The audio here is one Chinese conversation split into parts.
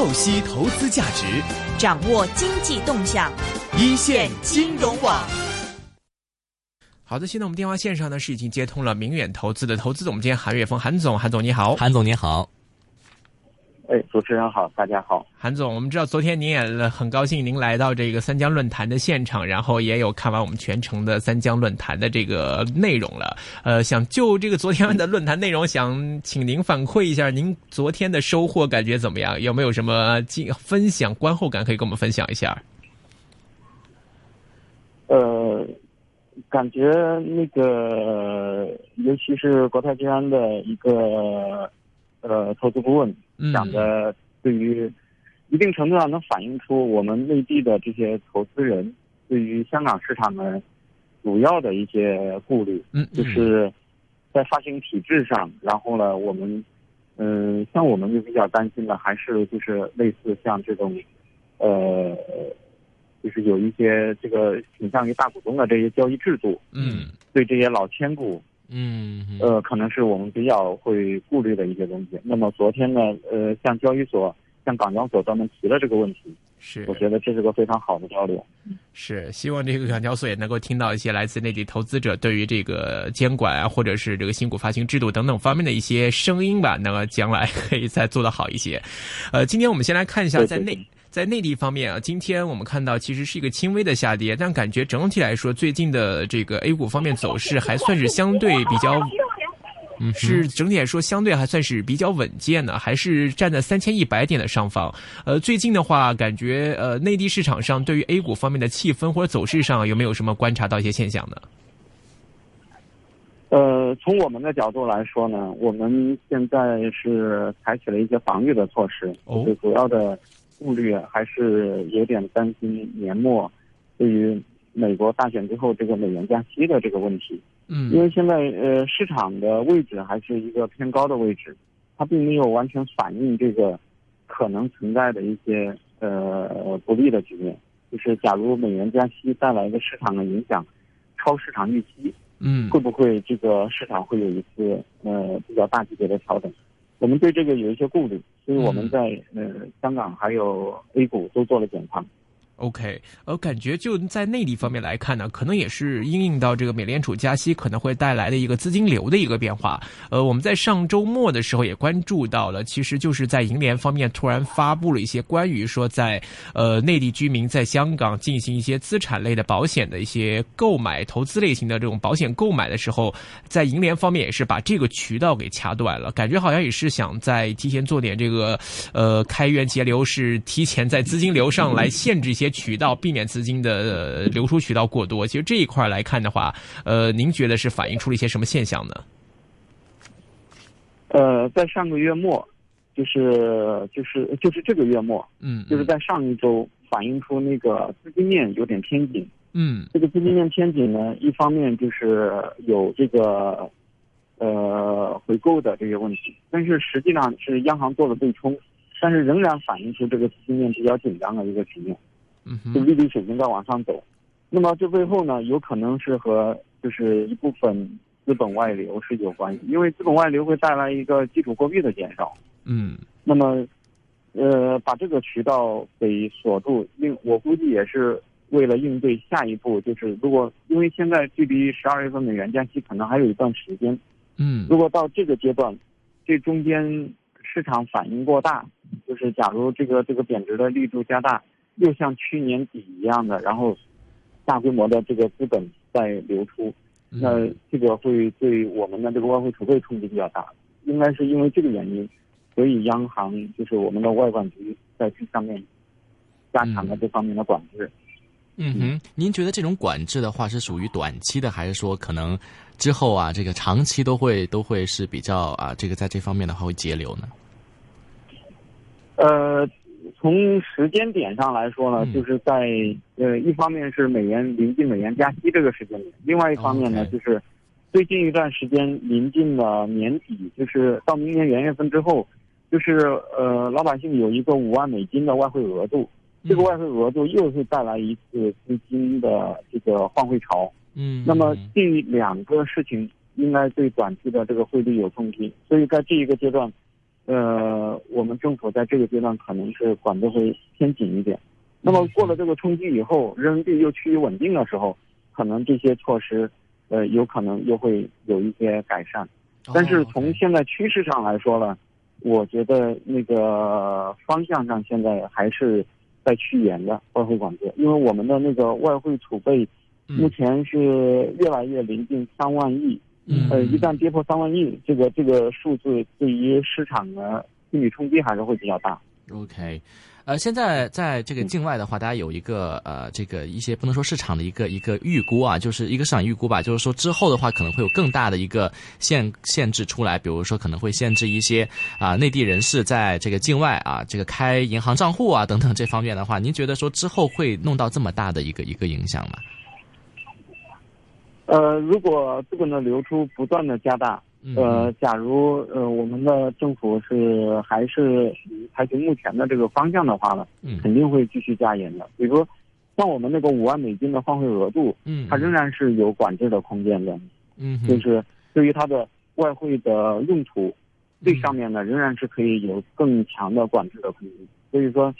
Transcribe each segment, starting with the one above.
透析投资价值，掌握经济动向，一线金融网。好的，现在我们电话线上呢是已经接通了明远投资的投资总监韩岳峰，韩总，韩总你好，韩总你好。哎，主持人好，大家好，韩总，我们知道昨天您也很高兴您来到这个三江论坛的现场，然后也有看完我们全程的三江论坛的这个内容了。呃，想就这个昨天的论坛内容，想请您反馈一下您昨天的收获，感觉怎么样？有没有什么经分享观后感可以跟我们分享一下？呃，感觉那个，尤其是国泰君安的一个呃投资顾问。讲的对于一定程度上能反映出我们内地的这些投资人对于香港市场的主要的一些顾虑，嗯，就是在发行体制上，然后呢，我们嗯，像我们就比较担心的还是就是类似像这种呃，就是有一些这个倾向于大股东的这些交易制度，嗯，对这些老千股。嗯，呃，可能是我们比较会顾虑的一些东西。那么昨天呢，呃，像交易所、像港交所专门提了这个问题，是，我觉得这是个非常好的交流。是，希望这个港交所也能够听到一些来自内地投资者对于这个监管啊，或者是这个新股发行制度等等方面的一些声音吧，那么将来可以再做得好一些。呃，今天我们先来看一下在内。在内地方面啊，今天我们看到其实是一个轻微的下跌，但感觉整体来说，最近的这个 A 股方面走势还算是相对比较，嗯，是整体来说相对还算是比较稳健的，还是站在三千一百点的上方。呃，最近的话，感觉呃内地市场上对于 A 股方面的气氛或者走势上有没有什么观察到一些现象呢？呃，从我们的角度来说呢，我们现在是采取了一些防御的措施，最主要的。顾虑还是有点担心年末对于美国大选之后这个美元加息的这个问题。嗯，因为现在呃市场的位置还是一个偏高的位置，它并没有完全反映这个可能存在的一些呃不利的局面。就是假如美元加息带来的市场的影响超市场预期，嗯，会不会这个市场会有一次呃比较大级别的调整？我们对这个有一些顾虑，所以我们在呃香港还有 A 股都做了减仓。OK，呃，感觉就在内地方面来看呢，可能也是应应到这个美联储加息可能会带来的一个资金流的一个变化。呃，我们在上周末的时候也关注到了，其实就是在银联方面突然发布了一些关于说在呃内地居民在香港进行一些资产类的保险的一些购买、投资类型的这种保险购买的时候，在银联方面也是把这个渠道给掐断了，感觉好像也是想在提前做点这个呃开源节流，是提前在资金流上来限制一些。渠道避免资金的流出渠道过多，其实这一块来看的话，呃，您觉得是反映出了一些什么现象呢？呃，在上个月末，就是就是就是这个月末，嗯，就是在上一周反映出那个资金面有点偏紧，嗯，这个资金面偏紧呢，一方面就是有这个呃回购的这些问题，但是实际上是央行做了对冲，但是仍然反映出这个资金面比较紧张的一个局面。就利率水平在往上走，那么这背后呢，有可能是和就是一部分资本外流是有关系，因为资本外流会带来一个基础货币的减少。嗯，那么，呃，把这个渠道给锁住，应我估计也是为了应对下一步，就是如果因为现在距离十二月份美元加息可能还有一段时间。嗯，如果到这个阶段，这中间市场反应过大，就是假如这个这个贬值的力度加大。又像去年底一样的，然后大规模的这个资本在流出，那这个会对我们的这个外汇储备冲击比较大。应该是因为这个原因，所以央行就是我们的外管局在这上面加强了这方面的管制。嗯哼，您觉得这种管制的话是属于短期的，还是说可能之后啊，这个长期都会都会是比较啊，这个在这方面的话会节流呢？呃。从时间点上来说呢，就是在呃，一方面是美元临近美元加息这个时间点，另外一方面呢，就是最近一段时间临近了年底，就是到明年元月份之后，就是呃，老百姓有一个五万美金的外汇额度，这个外汇额度又会带来一次资金的这个换汇潮。嗯，那么这两个事情应该对短期的这个汇率有冲击，所以在这一个阶段。呃，我们政府在这个阶段可能是管得会偏紧一点。那么过了这个冲击以后，人民币又趋于稳定的时候，可能这些措施，呃，有可能又会有一些改善。但是从现在趋势上来说呢，我觉得那个方向上现在还是在趋严的外汇管制，因为我们的那个外汇储备目前是越来越临近三万亿。呃，一旦跌破三万亿，这个这个数字对于市场的心理冲击还是会比较大。OK，呃，现在在这个境外的话，大家有一个呃，这个一些不能说市场的一个一个预估啊，就是一个市场预估吧，就是说之后的话可能会有更大的一个限限制出来，比如说可能会限制一些啊内地人士在这个境外啊这个开银行账户啊等等这方面的话，您觉得说之后会弄到这么大的一个一个影响吗？呃，如果资本的流出不断的加大，呃，假如呃我们的政府是还是采取目前的这个方向的话呢，肯定会继续加严的。比如说，像我们那个五万美金的换汇额度，嗯，它仍然是有管制的空间的，嗯，就是对于它的外汇的用途，这上面呢仍然是可以有更强的管制的空间。所以说，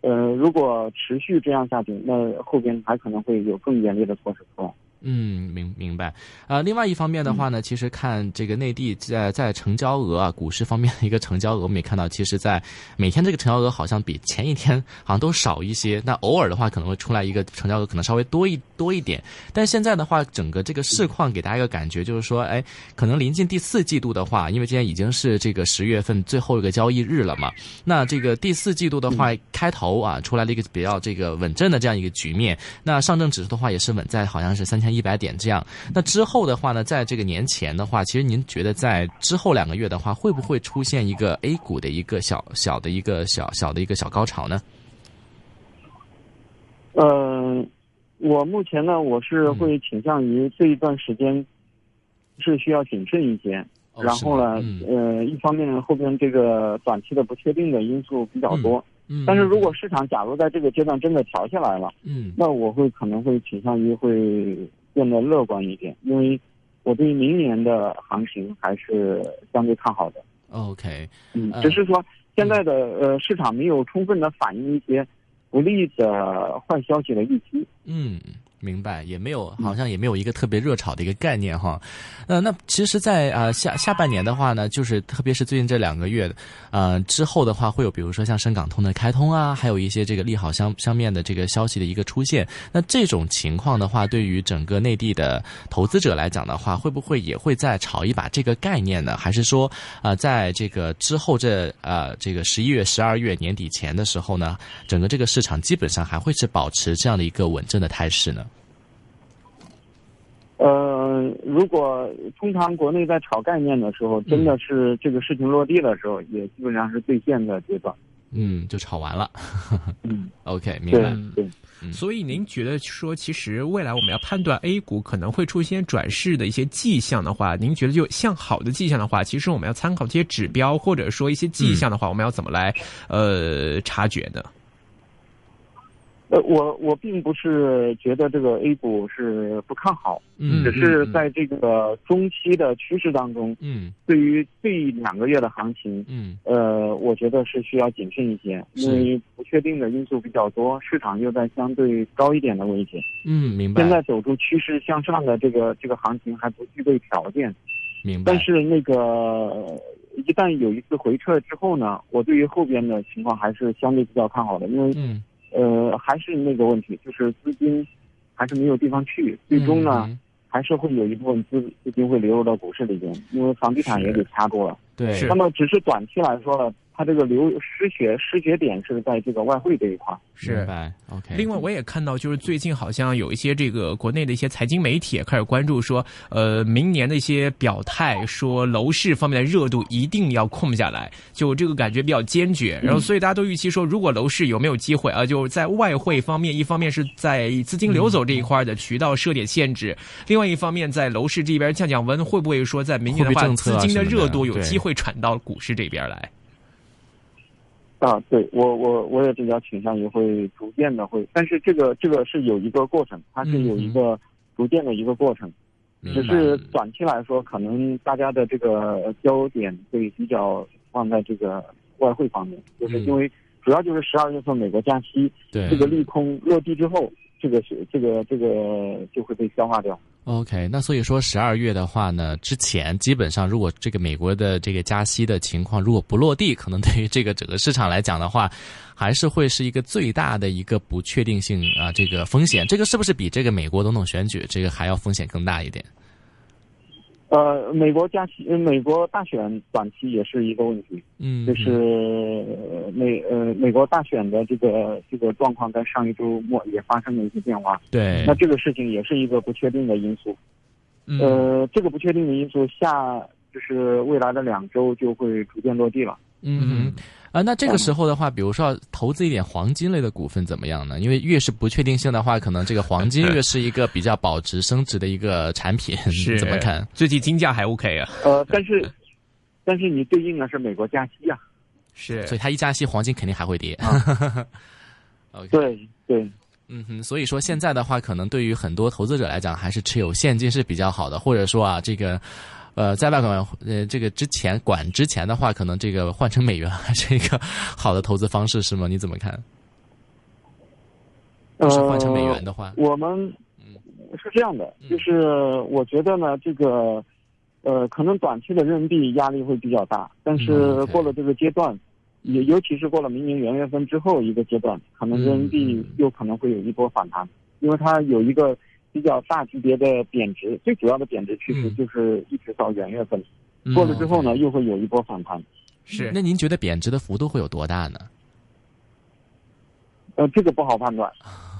呃，如果持续这样下去，那后边还可能会有更严厉的措施出来。嗯，明明白。呃，另外一方面的话呢，其实看这个内地在在成交额啊，股市方面的一个成交额，我们也看到，其实，在每天这个成交额好像比前一天好像都少一些。那偶尔的话，可能会出来一个成交额可能稍微多一多一点。但现在的话，整个这个市况给大家一个感觉，就是说，哎，可能临近第四季度的话，因为今天已经是这个十月份最后一个交易日了嘛。那这个第四季度的话，开头啊，出来了一个比较这个稳阵的这样一个局面。那上证指数的话，也是稳在好像是三千。一百点这样，那之后的话呢，在这个年前的话，其实您觉得在之后两个月的话，会不会出现一个 A 股的一个小小的一个小小的一个小高潮呢？呃，我目前呢，我是会倾向于这一段时间是需要谨慎一些，然后呢，呃，一方面后边这个短期的不确定的因素比较多。嗯，但是如果市场假如在这个阶段真的调下来了，嗯，那我会可能会倾向于会变得乐观一点，因为我对明年的行情还是相对看好的。OK，嗯，只是说现在的呃市场没有充分的反映一些不利的坏消息的预期。嗯。明白，也没有，好像也没有一个特别热炒的一个概念哈。呃，那其实，在啊下下半年的话呢，就是特别是最近这两个月，呃之后的话，会有比如说像深港通的开通啊，还有一些这个利好相相面的这个消息的一个出现。那这种情况的话，对于整个内地的投资者来讲的话，会不会也会再炒一把这个概念呢？还是说，啊，在这个之后这呃这个十一月、十二月年底前的时候呢，整个这个市场基本上还会是保持这样的一个稳正的态势呢？呃，如果通常国内在炒概念的时候，真的是这个事情落地的时候，也基本上是兑现的阶段。嗯，就炒完了。嗯，OK，明白。对，所以您觉得说，其实未来我们要判断 A 股可能会出现转势的一些迹象的话，您觉得就向好的迹象的话，其实我们要参考这些指标，或者说一些迹象的话，我们要怎么来呃察觉呢？呃，我我并不是觉得这个 A 股是不看好，嗯，只是在这个中期的趋势当中，嗯，对于这两个月的行情，嗯，呃，我觉得是需要谨慎一些，因为不确定的因素比较多，市场又在相对高一点的位置，嗯，明白。现在走出趋势向上的这个这个行情还不具备条件，明白。但是那个一旦有一次回撤之后呢，我对于后边的情况还是相对比较看好的，因为，嗯。呃，还是那个问题，就是资金还是没有地方去，最终呢，还是会有一部分资资金会流入到股市里边，因为房地产也给掐住了。对，那么只是短期来说呢。它这个流失血失血点是在这个外汇这一块，是。OK。另外，我也看到，就是最近好像有一些这个国内的一些财经媒体开始关注说，呃，明年的一些表态，说楼市方面的热度一定要控下来，就这个感觉比较坚决。然后，所以大家都预期说，如果楼市有没有机会啊，就在外汇方面，一方面是在资金流走这一块的渠道设点限制，另外一方面在楼市这边降降温，会不会说在明年的话，资金的热度有机会传到股市这边来？啊，对我我我也比较倾向于会逐渐的会，但是这个这个是有一个过程，它是有一个逐渐的一个过程，只是短期来说，可能大家的这个焦点会比较放在这个外汇方面，就是嗯因为主要就是十二月份美国加息，对。这个利空落地之后，这个是这个这个就会被消化掉。OK，那所以说十二月的话呢，之前基本上如果这个美国的这个加息的情况如果不落地，可能对于这个整个市场来讲的话，还是会是一个最大的一个不确定性啊，这个风险，这个是不是比这个美国总统选举这个还要风险更大一点？呃，美国加息，呃美国大选短期也是一个问题，嗯，就是呃美呃美国大选的这个这个状况在上一周末也发生了一些变化，对那，这个事情也是一个不确定的因素。嗯呃，这个不确定的因素下，就是未来的两周就会逐渐落地了。嗯哼，啊，那这个时候的话，比如说投资一点黄金类的股份怎么样呢？因为越是不确定性的话，可能这个黄金越是一个比较保值升值的一个产品，是 你 怎么看？？最近金价还 OK 啊？呃，但是，但是你对应的是美国加息啊。是所以它一加息，黄金肯定还会跌。OK，对对，嗯哼，所以说现在的话，可能对于很多投资者来讲，还是持有现金是比较好的，或者说啊，这个。呃，在外管呃这个之前管之前的话，可能这个换成美元还是一个好的投资方式，是吗？你怎么看？呃，是换成美元的话，我们是这样的，就是我觉得呢，这个呃，可能短期的人民币压力会比较大，但嗯是过了这个阶段，也尤其是过了明年元月份之后一个阶段，可能人民币嗯。又可能会有一波反弹，因为它有一个比较大级别的贬值，最主要的贬值趋势嗯就是一直到元月份，嗯过了之后呢，又会有一波反弹。是那您觉得贬值的幅度会有多大呢？呃，这个不好判断，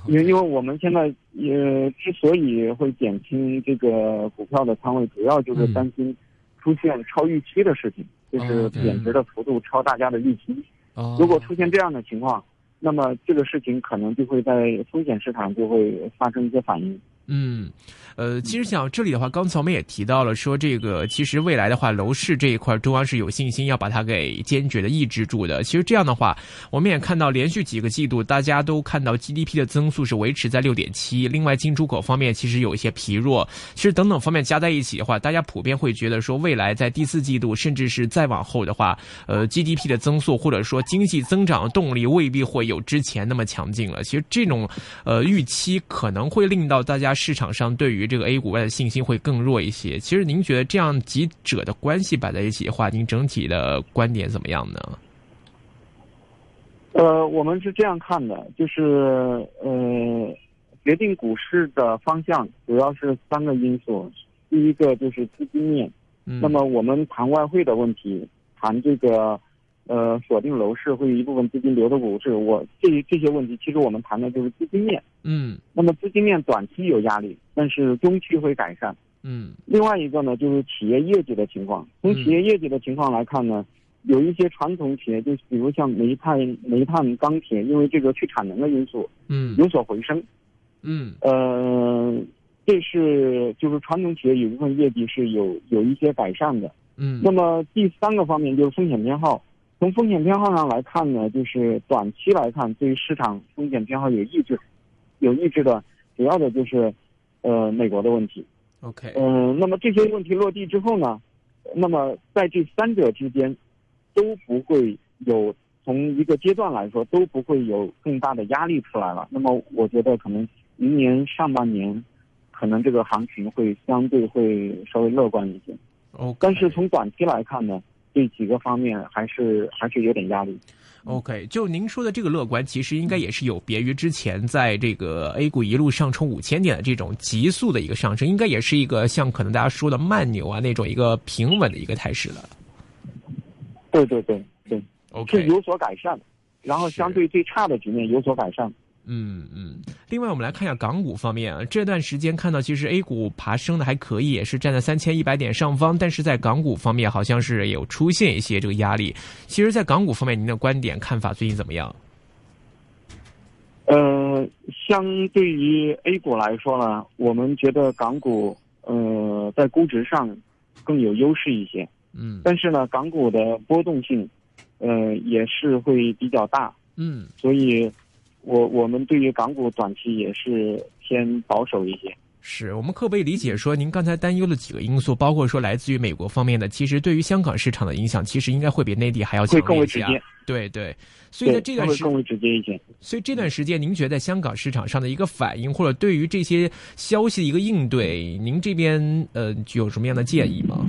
因为因为我们现在呃之所以会减轻这个股票的仓位，主要就是嗯担心出现超预期的事情，就是贬值的幅度超大家的预期。哦如果出现这样的情况，那么这个事情可能就会在风险市场就会发生一些反应。嗯，呃，其实讲这里的话，刚才我们也提到了，说这个其实未来的话，楼市这一块，中央是有信心要把它给坚决的抑制住的。其实这样的话，我们也看到连续几个季度，大家都看到 GDP 的增速是维持在六点七，另外进出口方面其实有一些疲弱。其实等等方面加在一起的话，大家普遍会觉得说，未来在第四季度，甚至是再往后的话，呃，GDP 的增速或者说经济增长动力未必会有之前那么强劲了。其实这种呃预期可能会令到大家市场上对于这个 A 股外的信心会更弱一些。其实您觉得这样几者的关系摆在一起的话，您整体的观点怎么样呢？呃，我们是这样看的，就是呃，决定股市的方向主要是三个因素，第一个就是资金面。嗯，那么我们谈外汇的问题，谈这个呃锁定楼市会有一部分资金流到股市，我这这些问题，其实我们谈的就是资金面。嗯那么资金面短期有压力，但是中期会改善。嗯另外一个呢，就是企业业绩的情况。从企业业绩的情况来看呢，有一些传统企业，就比如像煤炭、煤炭、钢铁，因为这个去产能的因素嗯有所回升。嗯呃，这是就是传统企业有一部分业绩是有有一些改善的。嗯那么第三个方面就是风险偏好。从风险偏好上来看呢，就是短期来看，对于市场风险偏好有抑制，有抑制的主要的就是，呃，美国的问题。，OK，嗯、那么这些问题落地之后呢，那么在这三者之间都不会有从一个阶段来说都不会有更大的压力出来了。那么我觉得可能明年上半年，可能这个行情会相对会稍微乐观一些。OK，但是从短期来看呢，这几个方面还是还是有点压力。OK，就您说的这个乐观，其实应该也是有别于之前在这个 A 股一路上冲五千点的这种急速的一个上升，应该也是一个像可能大家说的慢牛啊那种一个平稳的一个态势了。对对对对，OK，有所改善，然后相对最差的局面有所改善。嗯嗯。另外，我们来看一下港股方面啊，这段时间看到其实 A 股爬升的还可以，也是站在三千一百点上方，但是在港股方面好像是有出现一些这个压力。其实，在港股方面，您的观点看法最近怎么样？呃，相对于 A 股来说呢，我们觉得港股呃在估值上更有优势一些，嗯但是呢，港股的波动性呃也是会比较大，嗯所以我我们对于港股短期也是偏保守一些。是我们可不可以理解说，您刚才担忧的几个因素，包括说来自于美国方面的，其实对于香港市场的影响，其实应该会比内地还要强烈一些啊。对对，所以在这段时间更为直接一些。所以这段时间，您觉得在香港市场上的一个反应，或者对于这些消息的一个应对，您这边呃有什么样的建议吗？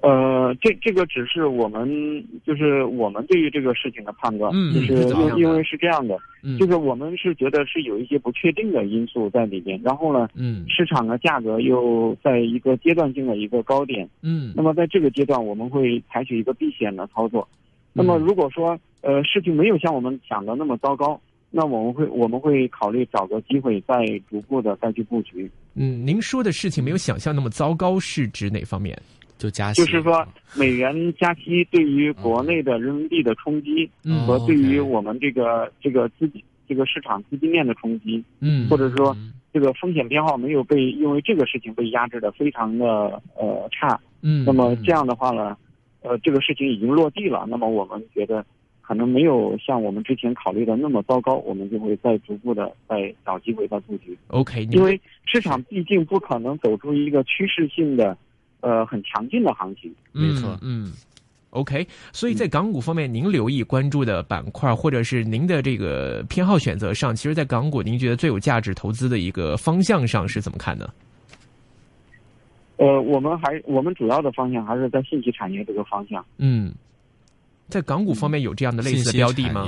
呃，这这个只是我们就是我们对于这个事情的判断，嗯就是因因为是这样的，嗯，就是我们是觉得是有一些不确定的因素在里边，然后呢，嗯市场的价格又在一个阶段性的一个高点，嗯那么在这个阶段我们会采取一个避险的操作。那么如果说呃事情没有像我们想的那么糟糕，那我们会我们会考虑找个机会再逐步的再去布局。嗯，您说的事情没有想象那么糟糕，是指哪方面？就加息，就是说，美元加息对于国内的人民币的冲击，嗯。和对于我们这个这个资金这个市场资金面的冲击，嗯。或者说嗯。这个风险偏好没有被因为这个事情被压制的非常的呃差。嗯，那么这样的话呢，呃，这个事情已经落地了，那么我们觉得可能没有像我们之前考虑的那么糟糕，我们就会再逐步的再找机会再布局，OK，因为市场毕竟不可能走出一个趋势性的。呃，很强劲的行情，没错嗯。嗯 OK，所以在港股方面，您留意关注的板块，或者是您的这个偏好选择上，其实，在港股，您觉得最有价值投资的一个方向上是怎么看呢？呃，我们还我们主要的方向还是在信息产业这个方向。嗯，在港股方面有这样的类似的标的吗？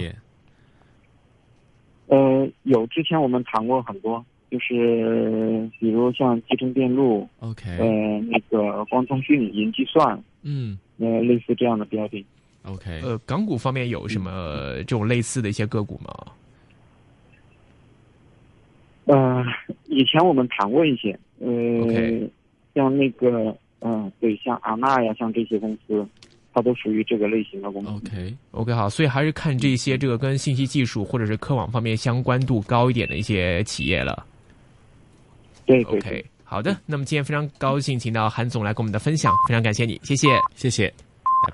呃，有之前我们谈过很多，就是比如像集成电路，OK，呃，那个光通讯、云计算，嗯呃，类似这样的标的。，OK，呃，港股方面有什么这种类似的一些个股吗？呃，以前我们谈过一些，呃 OK 像那个，嗯、对，像阿纳呀，像这些公司，它都属于这个类型的公司。OK，OK，好，所以还是看这些这个跟信息技术或者是科网方面相关度高一点的一些企业了。对对对 OK，好的，那么今天非常高兴请到韩总来跟我们的分享，非常感谢你，谢谢。谢谢。